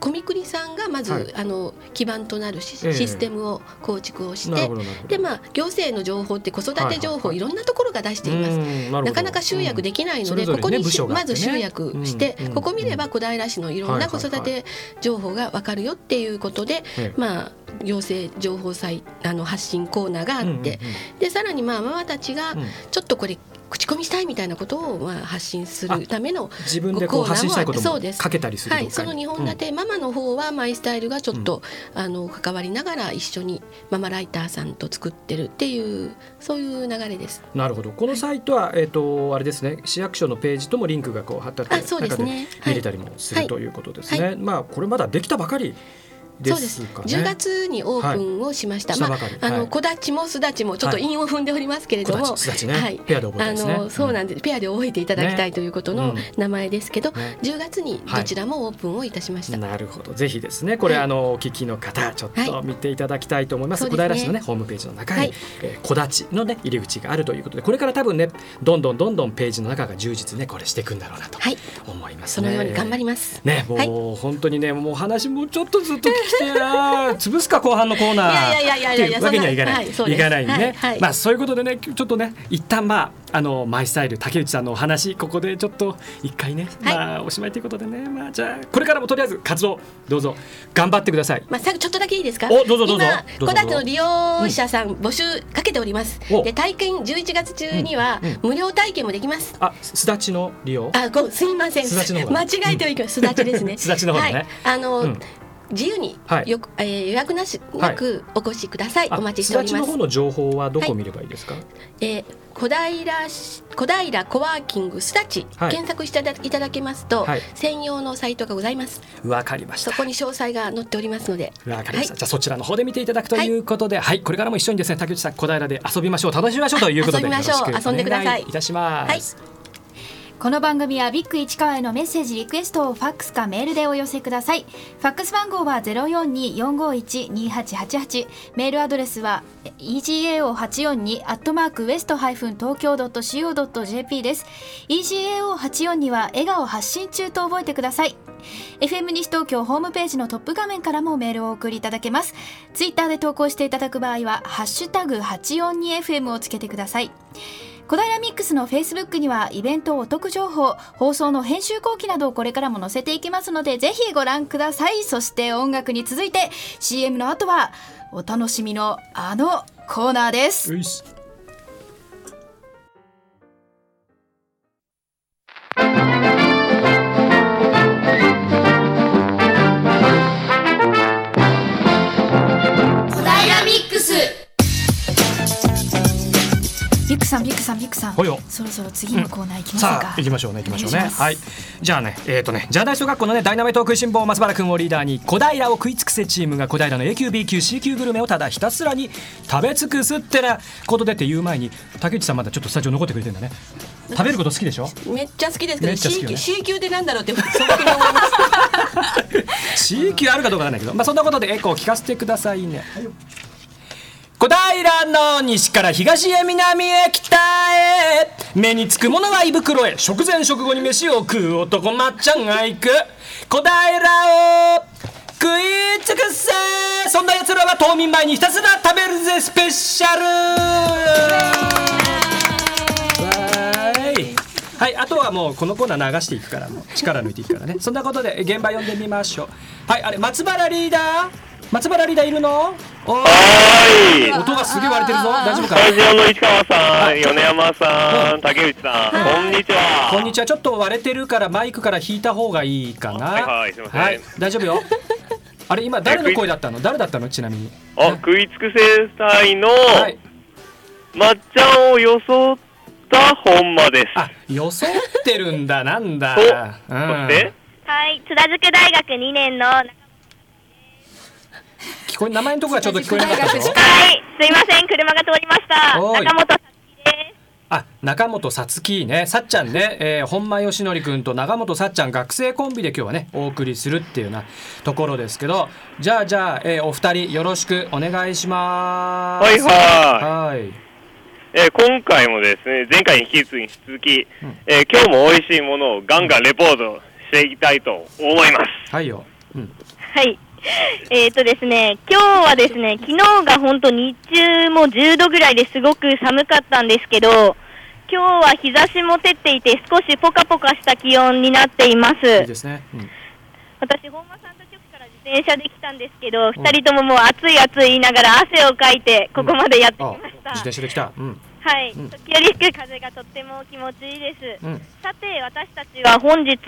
コミクリさんがまず、はい。あの基盤となるシ,、ええ。システムを構築をしてでまあ行政の情報って子育て情報、はいはいはい。いろんなところが出しています。うんななかなか集約できないので、うん。ねここにねまず集約して、うんうんここ見れば小平市のいろんな子育はいはい。て情報がわかるよっていうことで、ええ。まあ行政情報サイあの発信コーナーがあって、うんうんうん。でさらにまあママたちがうん。ちょっとこれ口コミしたいみたいなことをまあ発信するための自分でこう発信したいこともかけたりするはい、その2本立て、ママの方はマイスタイルがちょっと、あの関わりながら一緒にママライターさんと作ってるっていうそういう流れです。なるほど。このサイトは、えっ、とあれですね。市役所のページともリンクがこう貼ってあってあそうですね。中で見れたりもする、はいということですね、はい。まあこれまだできたばかり。でそうです。すかね10月にオープンをしました、まはい。したばかりあ、あのはい。小立ちもすだちもちょっと韻を踏んでおりますけれども、小立ちすだちね。はい、ペアで覚えたいですね。あのそうなんです、ペアで覚えていただきたいということの名前ですけど、ね。10月にどちらもオープンをいたしました。なるほど。ぜひですねこれ、はい。あのお聞きの方ちょっと見ていただきたいと思います、小そうですね。平市のねホームページの中に、はい。えー小立ちのね入り口があるということでこれから多分ねどんどんどんどんページの中が充実ねこれしていくんだろうなとはい、思いますね、そのように頑張ります。ね、もう、はい。本当にね、もう話もうちょっとずっとてえな、潰すか後半のコーナー。いやいやいやいやいやっていうわけにはいかない。はいいかないね、はいはい。まあ、そういうことでね、ちょっとね、一旦まあ、あの、マイスタイル竹内さんのお話、ここでちょっと一回ね、はい。まあ、おしまいということでね、まあ、じゃあ、これからもとりあえず活動、どうぞ頑張ってください。まあ、最後ちょっとだけいいですか？おどうぞどうぞ。今どうぞ戸建ての利用者さん募集かけております、お。で体験11月中にはうんうん。無料体験もできます、あ、すだちの利用？あごすみません。すだちの方間違えておいてす。だちですね。すだちの方ね。はい、あの、うん自由にはい。よく、えー予約なしなくお越しください、あお待ちしております。すだちの方。の情報はどこを見ればいいですか、えー小平し小平コワーキングスタチ、はい。検索していただけますと、はい。専用のサイトがございます。わかりました。そこに詳細が載っておりますので、わかりました、はい。じゃあそちらの方で見ていただくということで、はい、これからも一緒にですね竹内さん小平で遊びましょう。楽しみましょうということで遊びましょう。よろしく遊んでくださいお願いいたします、この番組はビッグ市川へのメッセージリクエストをファックスかメールでお寄せください。ファックス番号は0424512888メールアドレスは egao842 アットマークウエストハイフン東京 .co.jp です。egao84 には笑顔発信中と覚えてください。FM 西東京ホームページのトップ画面からもメールをお送りいただけます。ツイッターで投稿していただく場合はハッシュタグ 842FM をつけてください。小平ミックスのフェイスブックにはイベントお得情報放送の編集後期などをこれからも載せていきますのでぜひご覧ください。そして音楽に続いて CM の後はお楽しみのあのコーナーです。ビックさんビックさんビックさん。ほいよ。そろそろ次のコーナー行きましょうか、さあ行きましょうね行きましょうね。はい。じゃあねえっ、とねジャーナリスト学校のねダイナマイト食いしん坊松原君をリーダーに小平を食い尽くせチームが小平の A 級 B 級 C 級グルメをただひたすらに食べ尽くすってなことでって言う前に竹内さんまだちょっとスタジオ残ってくれてるんだね。食べること好きでしょ？めっちゃ好きですけど、めっちゃ好き C 級 C 級でなんだろうって素朴に思います。C 級あるかどうかわかんないけど、まあ、そんなことでエコー聞かせてくださいね。小平の西から東へ南へ北へ。目につくものは胃袋へ。食前食後に飯を食う男まっちゃんが行く。小平を食い尽くせ。そんな奴らは冬眠前にひたすら食べるぜスペシャル。はい、あとはもうこのコーナー流していくからもう力抜いていくからね。そんなことで現場読んでみましょう。はい。あれ松原リーダー。松原リーダーいるの？おー。はい。音がすげえ割れてるぞ。大丈夫か？スタジオの市川さん、米山さん、竹内さん、こんにちは。こんにちは。ちょっと割れてるからマイクから引いた方がいいかな。はいはいすいません。はい大丈夫よ。あれ今誰の声だったの？誰だったの？ちなみに。あ、食い尽くせ隊の、はい。まっちゃんを装った本間です。あ装ってるんだなんだ。う。ん。して、はい、津田塾大学2年の、は聞こえ名前のところがちょっと聞こえなかったぞい、すいません、車が通りました。中本さつきです。あ中本さつきね。さっちゃんね、えー、本間義則君と長本さっちゃん学生コンビで今日はねお送りするっていうようなところですけど。じゃあじゃあ、えーお二人よろしくお願いします。はいははいい。えー今回もですね、前回に引き続き、うん。えー今日も美味しいものをガンガンレポートしていきたいと思います。はいよ、うん、はい。えっ、とですね、今日はですね、昨日が本当日中も10度ぐらいですごく寒かったんですけど、今日は日差しも照っていて少しポカポカした気温になっています。いいですね、うん、私、本間さんと局から自転車で来たんですけど、二人とももう暑い暑い言いながら汗をかいて、ここまでやってきあました。自転車で来た。うん。はい、うん。時折吹く風がとっても気持ちいいです。うん。さて、私たちは本日、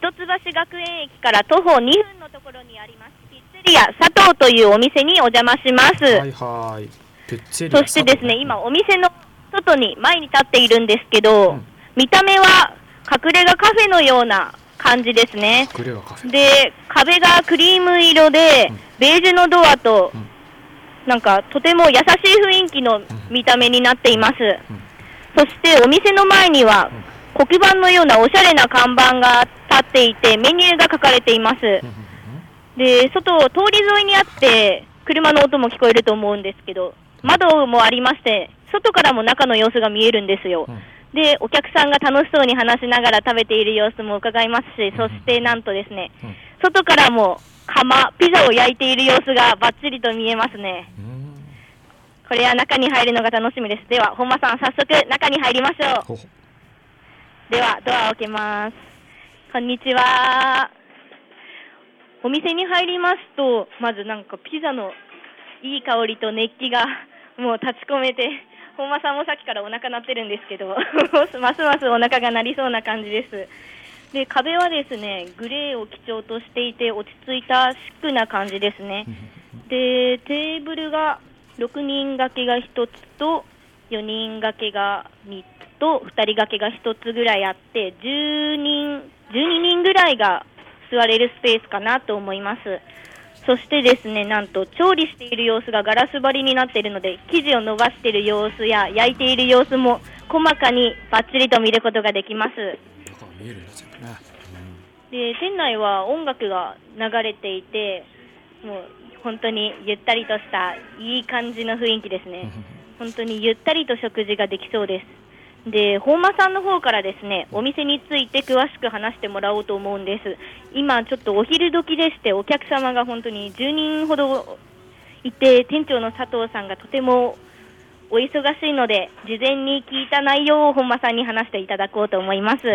一橋学園駅から徒歩2分のところにあります、ピッツェリア佐藤というお店にお邪魔します。はいはい。ピッツェリアそしてですね、今、お店の外に前に立っているんですけど、うん。見た目は隠れ家カフェのような感じですね。で、壁がクリーム色で、うん。ベージュのドアと、うん。なんかとても優しい雰囲気の見た目になっています。ん。そしてお店の前には、黒板のようなおしゃれな看板が立っていて、メニューが書かれています。で、外、通り沿いにあって、車の音も聞こえると思うんですけど、窓もありまして、外からも中の様子が見えるんですよ。うんで、お客さんが楽しそうに話しながら食べている様子も伺いますし、そしてなんとですね、うん外からも窯、ピザを焼いている様子がバッチリと見えますね。うんこれは中に入るのが楽しみです。では、本間さん、早速中に入りましょう。では、ドアを開けます。こんにちは。お店に入りますと、まずなんかピザのいい香りと熱気がもう立ち込めて、本間さんもさっきからお腹鳴ってるんですけど、ますますお腹が鳴りそうな感じです。で壁はですねグレーを基調としていて落ち着いたシックな感じですね。でテーブルが6人掛けが1つと4人掛けが3つと2人掛けが1つぐらいあって10人12人ぐらいが座れるスペースかなと思います。そしてですね、なんと調理している様子がガラス張りになっているので、生地を伸ばしている様子や焼いている様子も細かにバッチリと見ることができます。見えるんですよね。で店内は音楽が流れていてもう本当にゆったりとしたいい感じの雰囲気ですね 本当にゆったりと食事ができそうですで本間さんの方からですねお店について詳しく話してもらおうと思うんです。今ちょっとお昼時でしてお客様が本当に10人ほどいて店長の佐藤さんがとてもお忙しいので事前に聞いた内容を本間さんに話していただこうと思います。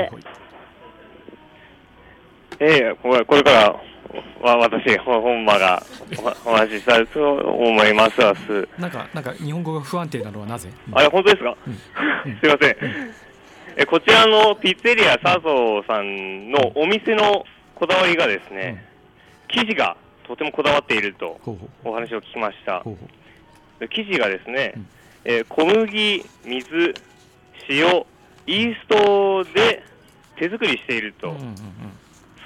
ええこれこれからわ私、ほ本間がおお話ししたいと思いますなんかなんか日本語が不安定なのはなぜ？あれ、本当ですか、すいません。えこちらのピッツェリア佐藤さんのお店のこだわりがですね、生地がとてもこだわっているとお話を聞きました。ほ生地がですね、うん。えー小麦、水、塩、イーストで手作りしていると、うんうんうん。そ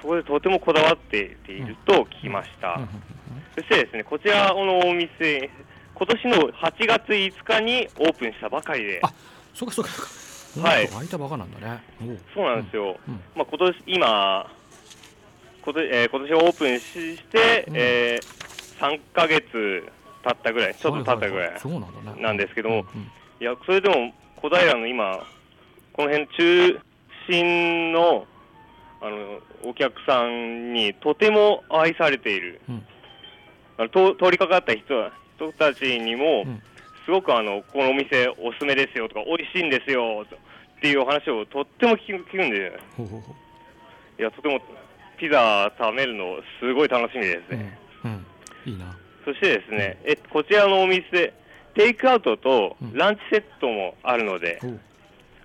こでとてもこだわっていると聞きました。そしてですね、こちらのお店、今年の8月5日にオープンしたばかりで、あそうかそうかそうか。はい。開いたばかなんだね。そうなんですよ。うん。うん。まあ、今年、今、今年、えー今年オープンしして、うん。えー、3ヶ月経ったぐらい、ちょっと経ったぐらいそうなんですけども、いや、それでも小平の今、この辺中心のあのお客さんにとても愛されている、うん。あのと通りかかった人人たちにも、うん。すごくあのこのお店おすすめですよとか、美味しいんですよとっていうお話をとっても聞く聞くんで、ほうほうほいや、とてもピザ食べるの、すごい楽しみですう。ね。うん。うん。いいな。そしてですね、えこちらのお店、テイクアウトとうん。ランチセットもあるので、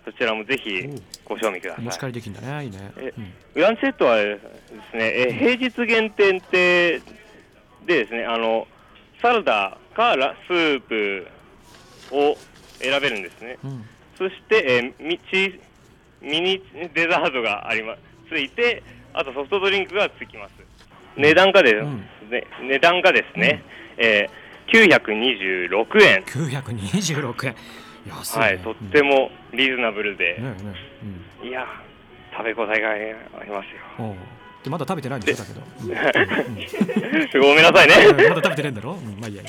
そちらもぜひご賞味くだお持ち帰さい。りできるんだね。いいね。えうんランチセットはですね、え平日限定ででですね、あのサラダかラスープを選べるんですね。うんそして、えーミチミニデザートがありますついて、あとソフトドリンクがつきます。値段がです、うんね値段がですね、えー、926円。926円。安いね。はい、とってもリーズナブルで、うん。ねえねえいや、食べ応えがありますよ。でまだ食べてないんでしょだけど。うんうんごめんなさいうんね。まだ食べてないんだろ？うんまあいいや。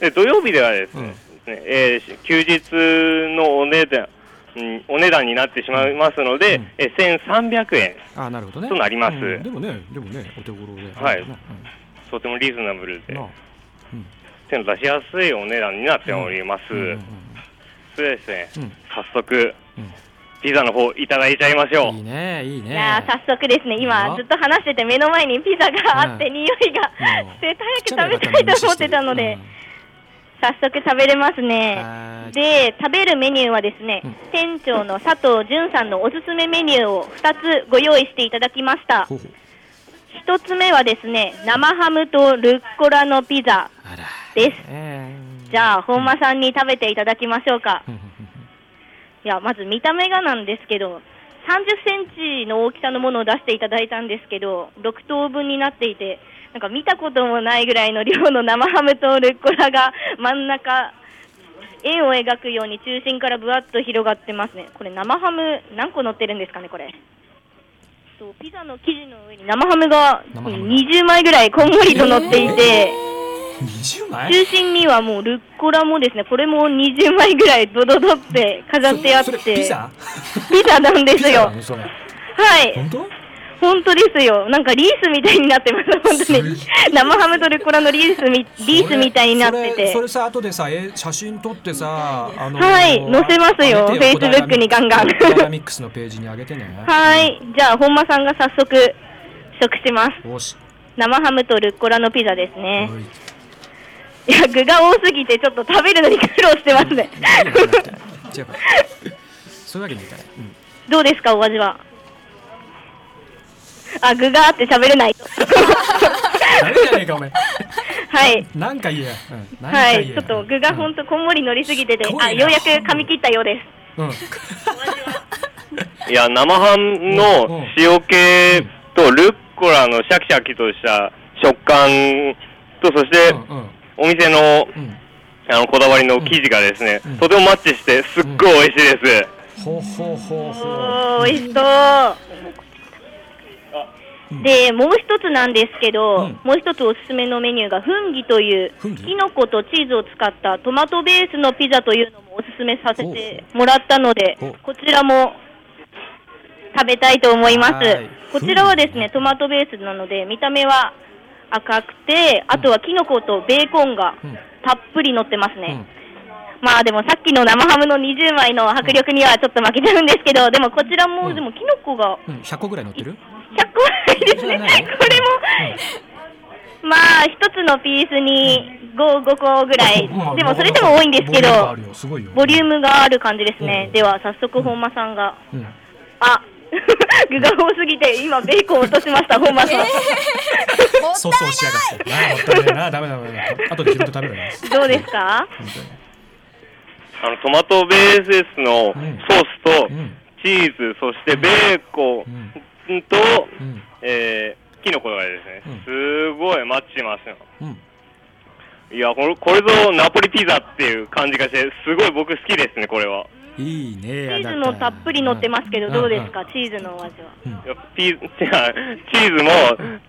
で土曜日ではですね、うんねえー休日のお値段、うんお値段になってしまいますので、うんえー1300円、ああなるほどね。となりますうんでもねでもねお手頃で。はいうんとてもリーズナブルで手の出しやすいお値段になっております。うんうんうんそれでですね、うん早速、うんピザの方いただいちゃいましょう。いいねいいね。いやー早速ですね、う今んずっと話してて目の前にピザがあって、うん匂いがして早く食べたいと思ってたので、早速食べれますね。はいで、食べるメニューはですね、うん店長の佐藤淳さんのおすすめメニューを2つご用意していただきました。ほうほう1つ目はですね、生ハムとルッコラのピザ。です。えーじゃあ、本間さんに食べていただきましょうか。いや、まず見た目がなんですけど、30センチの大きさのものを出していただいたんですけど、6等分になっていて、なんか見たこともないぐらいの量の生ハムとルッコラが真ん中、円を描くように中心からぶわっと広がってますね。これ生ハム何個乗ってるんですかね、これ。とピザの生地の上に生ハムが生ハムが20枚ぐらいこんもりと乗っていて、20枚？中心にはもうルッコラもですね、これも20枚ぐらいドドドって飾ってあって、ピザ？ピザなんですよ。はい。本当？本当ですよ。なんかリースみたいになってます、本当に。生ハムとルッコラのリースみ、リースみたいになってて。それさ後でさえ写真撮ってさあのはい。載せますよ。上げて Facebook にガンガンミックスのページに上げてね。はい。じゃあ、本間さんが早速、食します。生ハムとルッコラのピザですね。はいいや、具が多すぎて、ちょっと食べるのに苦労してますね。違うかそういうわけにいかない、うん。どうですか、お味は？あ具があって喋れない。とダメじゃねえかお前。はい。なんか言え。や、うん、はい。ちょっと具が本当こんもり乗りすぎててすごいな。あようやく噛み切ったようです。うん。いや、生ハムの塩気とルッコラのシャキシャキとした食感と、そしてうんうんお店のうん。あのこだわりの生地がですね、うん。とてもマッチして、すっごい美味しいです。ほうほうほうほおー美味しそう。でもう一つなんですけど、うん。もう一つおすすめのメニューがフンギというフンギ。キノコとチーズを使ったトマトベースのピザというのもおすすめさせてもらったのでおこちらも食べたいと思います。はい。こちらはですねトマトベースなので見た目は赤くてあとはキノコとベーコンがうん。たっぷり乗ってますね、うん。まあでもさっきの生ハムの20枚の迫力にはちょっと負けちゃうんですけど、でもこちらも、うん。でもキノコがう、うん、100個ぐらい乗ってる？100個ぐらいですね。これも、まあ一つのピースに5、5個ぐらい。うん。でもそれでも多いんですけどボリュームがある感じですね。うん。では早速本間さんが、うん。あ、具が多すぎて今ベーコン落としました、本間さん。そうそうしやがって。なあもったいねえなダメだダメだ。後で拾って食べろよ。どうですか？あのトマトベースのソうんースとうん。チーズ、そしてベーコンと、うん。えー、キノコがですね、うん。すごいマッチしますよ。うん。いやこれ、これぞナポリピザっていう感じがして、すごい僕好きですね、これは。いいねチーズもた。っぷり乗ってますけど、どうですか、チーズのお味は？うん。チーズも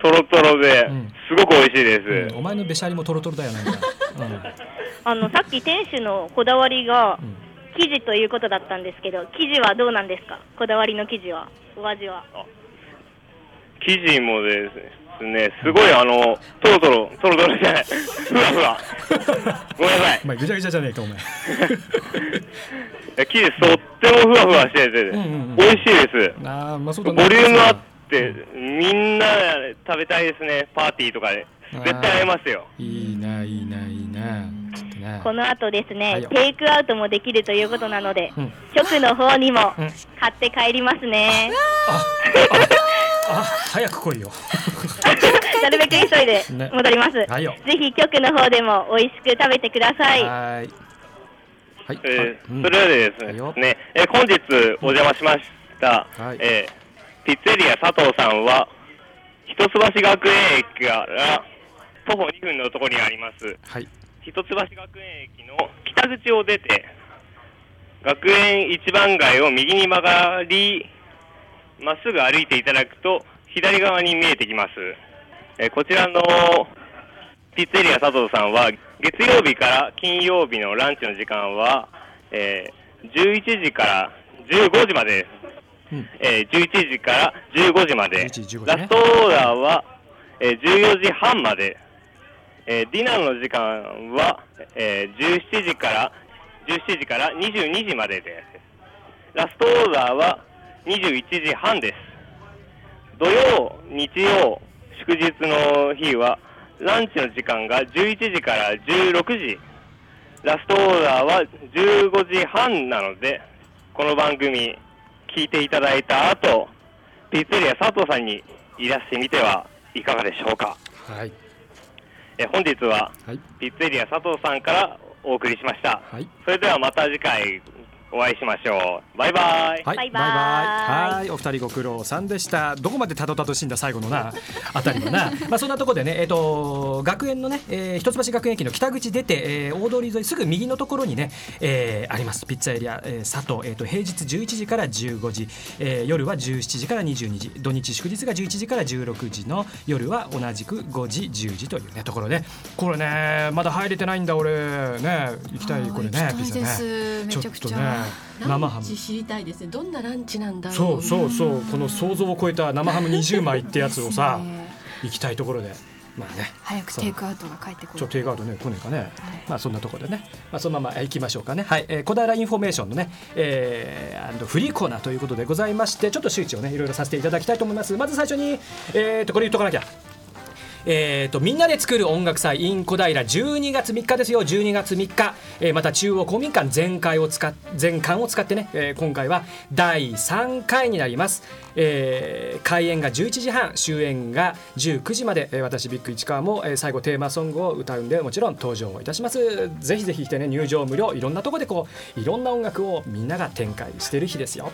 とろとろでうん、すごく美味しいです。うん。お前のべしゃりもトロトロだよなんか。あのさっき店主のこだわりが生地ということだったんですけど、生地はどうなんですか、こだわりの生地は、お味は？生地もですね、すごいあの、とろとろ、とろとろじゃない、ふわふわ。ごめんなさいお。前ぐちゃぐちゃじゃねえかお前いや生地とってもふわふわしてて、うんうんうん美味しいです。ああまあそうだねボリュームあって、みんなで食べたいですね、パーティーとかで。絶対合いますよ。いいないいないいなちょっとねこの後ですね、はいよテイクアウトもできるということなので、うん局の方にもうん買って帰りますね。あ早く来いよ。なるべく急いでね。戻ります。はいよ。ぜひ局の方でも美味しく食べてください。はーい。はい。えーうんそれではですはいよね、えー本日お邪魔しました、はい。えーピッツェリア佐藤さんは、一橋学園駅から徒歩2分のところにあります、はい。一橋学園駅の北口を出て、学園一番街を右に曲がり、まっすぐ歩いていただくと、左側に見えてきます。えーこちらのピッツェリア佐藤さんは、月曜日から金曜日のランチの時間は、えー11時から15時まで。うんえー11時から15時まで。11時15時ねラストオーダーは、えー14時半まで。えーディナーの時間は、えー17時から17時から22時までです。ラストオーダーは21時半です。土曜、日曜、祝日の日はランチの時間が11時から16時。ラストオーダーは15時半なので、この番組聞いていただいた後、ピッツェリア佐藤さんにいらしてみてはいかがでしょうか。はいえ本日ははいピッツェリア佐藤さんからお送りしました。はいそれではまた次回お会いしましょう。バイバイ。はい、バイバイ。はい、お二人ご苦労さんでした。どこまでたどたどしいんだ最後のな あたりはな。まあそんなところでね、えっ、と学園のね、えー、一橋学園駅の北口出て、えー、大通り沿いすぐ右のところにね、えー、あります。ピッツァエリア、えー、佐藤。えっ、と平日11時から15時、えー、夜は17時から22時、土日祝日が11時から16時の夜は同じく5時10時というねところで、これねまだ入れてないんだ俺。ね行きたいこれねピザね。行きたいです。めちゃくちゃ。ちょっとね生ハム。知りたいですねどんなランチなんだろうそうそうそう。この想像を超えた生ハム20枚ってやつをさ ね。行きたいところで。まあね。早くテイクアウトが帰ってこちょっとテイクアウトね来ねえかね、い。まあそんなところでね、まあ、そのまま行きましょうかね。はい、えー、小平インフォメーションのね、えー、アンドフリーコーナーということでございましてちょっと周知をねいろいろさせていただきたいと思います。まず最初にえー、とこれ言っとかなきゃえー、とみんなで作る音楽祭 in 小平12月3日ですよ。12月3日、えーまた中央公民館全会を使っ全館を使ってね、えー今回は第3回になります、えー開演が11時半終演が19時まで、えー私ビッグ市川も、えー最後テーマソングを歌うんでもちろん登場いたします。ぜひぜひ来てね入場無料。いろんなとこでこういろんな音楽をみんなが展開してる日ですよ。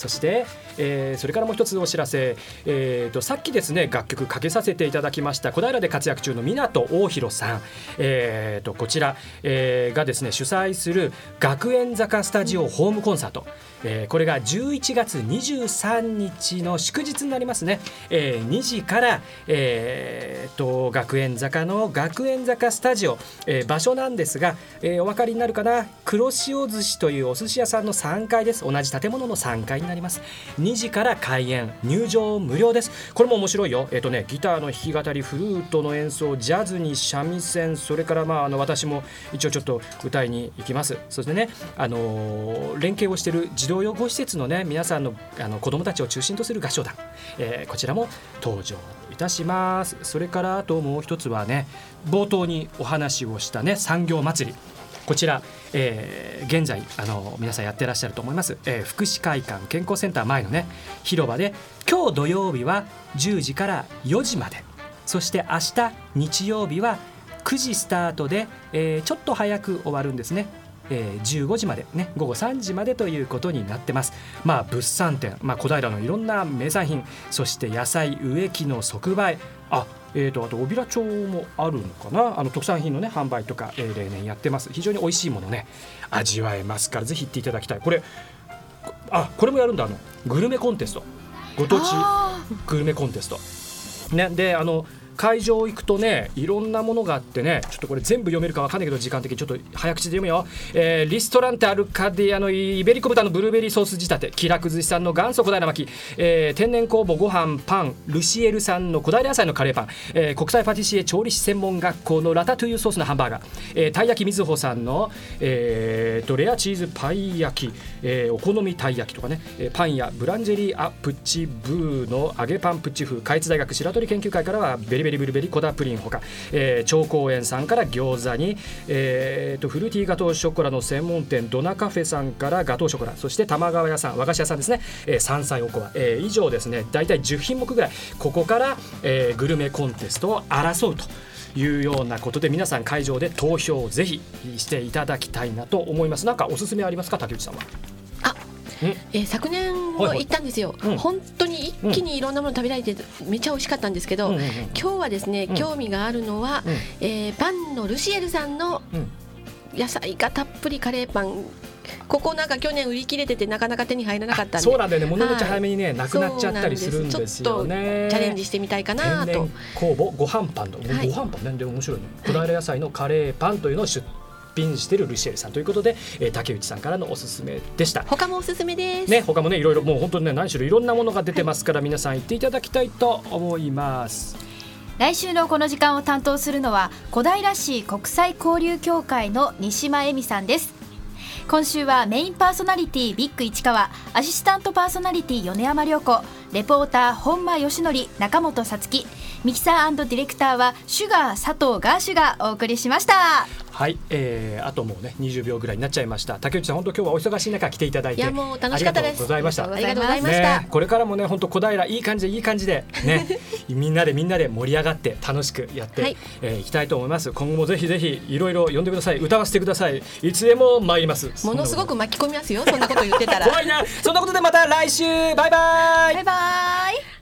そして、えーそれからもう一つお知らせ、えー、とさっきですね楽曲かけさせていただきました小平で活躍中の湊大弘さん、えー、とこちら、えーがですね主催する学園坂スタジオホームコンサート、えーこれが11月23日の祝日になりますね、えー2時から、えー、と学園坂の学園坂スタジオ、えー場所なんですが、えーお分かりになるかな？黒潮寿司というお寿司屋さんの3階です。同じ建物の3階になります。2時から開演。入場無料です。これも面白いよ。えっ、とねギターの弾き語りフルートの演奏ジャズに三味線それからまああの私も一応ちょっと歌いに行きます。そしてねあのー連携をしている児童養護施設のね皆さんのあの子どもたちを中心とする合唱団、えーこちらも登場いたします。それからあともう一つはね冒頭にお話をしたね産業祭り。こちら、えー現在あの皆さんやってらっしゃると思います、えー福祉会館健康センター前のね広場で今日土曜日は10時から4時まで。そして明日日曜日は9時スタートで、えーちょっと早く終わるんですね。えー15時までね午後3時までということになってます。まあ物産展、まあ、小平のいろんな名産品そして野菜植木の即売あえー、とあと小平町もあるのかな？あの特産品のね販売とか、えー例年やってます。非常に美味しいものね味わえますからぜひ行っていただきたい。これあこれもやるんだ。あのグルメコンテスト。ご当地あグルメコンテスト。ね、であの会場行くとねいろんなものがあってねちょっとこれ全部読めるかわかんないけど時間的にちょっと早口で読むよ、えーリストランテアルカディアのイベリコ豚のブルーベリーソース仕立て気楽寿司さんの元祖小平巻き、えー天然酵母ご飯パンルシエルさんの小平野菜のカレーパン、えー国際パティシエ調理師専門学校のラタトゥイユソースのハンバーガー、えーたい焼きみずほさんの、えーとレアチーズパイ焼き、えーお好みたい焼きとかね、えーパンやブランジェリーアプチブーの揚げパンプチ風。開津大学白鳥研究会からはベリベリリブルベリコダプリンほか、えー、長公園さんから餃子に、えーとフルーティーガトーショコラの専門店ドナカフェさんからガトーショコラそして玉川屋さん和菓子屋さんですね、えー、山菜おこわ、えー以上ですね大体10品目ぐらいここから、えーグルメコンテストを争うと。いうようなことで皆さん会場で投票をぜひしていただきたいなと思います。なんかおすすめありますか竹内さんは？えー昨年もはいはい行ったんですよ、うん。本当に一気にいろんなもの食べられてめっちゃ美味しかったんですけど、うんうんうん。今日はですね、うん。興味があるのは、うん。えーパンのルシエルさんのうん。野菜がたっぷりカレーパン。ここなんか去年売り切れててなかなか手に入らなかったんで。そうなんだよね。物めっち早めにね、なくなっちゃったりするんですよね。チャレンジしてみたいかなと。酵母ご飯パンの、はい。ご飯パンね。で面白いね。小平野菜のカレーパンというのを出品しているルシエルさんということで、えー竹内さんからのおすすめでした。他もおすすめです、ね、他もねいろいろもう本当にね何種類いろんなものが出てますから皆さん行っていただきたいと思います。来週のこの時間を担当するのは小平市国際交流協会の西間恵美さんです今週はメインパーソナリティビッグ市川アシスタントパーソナリティ米山涼子レポーター本間義則中本さつきミキサーディレクターはシュガー佐藤ガーシュがお送りしました。はい、えー、あともうね20秒ぐらいになっちゃいました。竹内さん本当今日はお忙しい中来ていただいていやもう楽しかったです。ありがとうございました。ありがとうございました、ね、これからもね本当小平いい感じでいい感じでねみんなでみんなで盛り上がって楽しくやって、はい。えーいきたいと思います。今後もぜひぜひいろいろ呼んでください。歌わせてくださいいつでも参ります。ものすごく巻き込みますよそんなこと言ってたら。怖いな。そんなことでまた来週。バイ。バイバイはイ。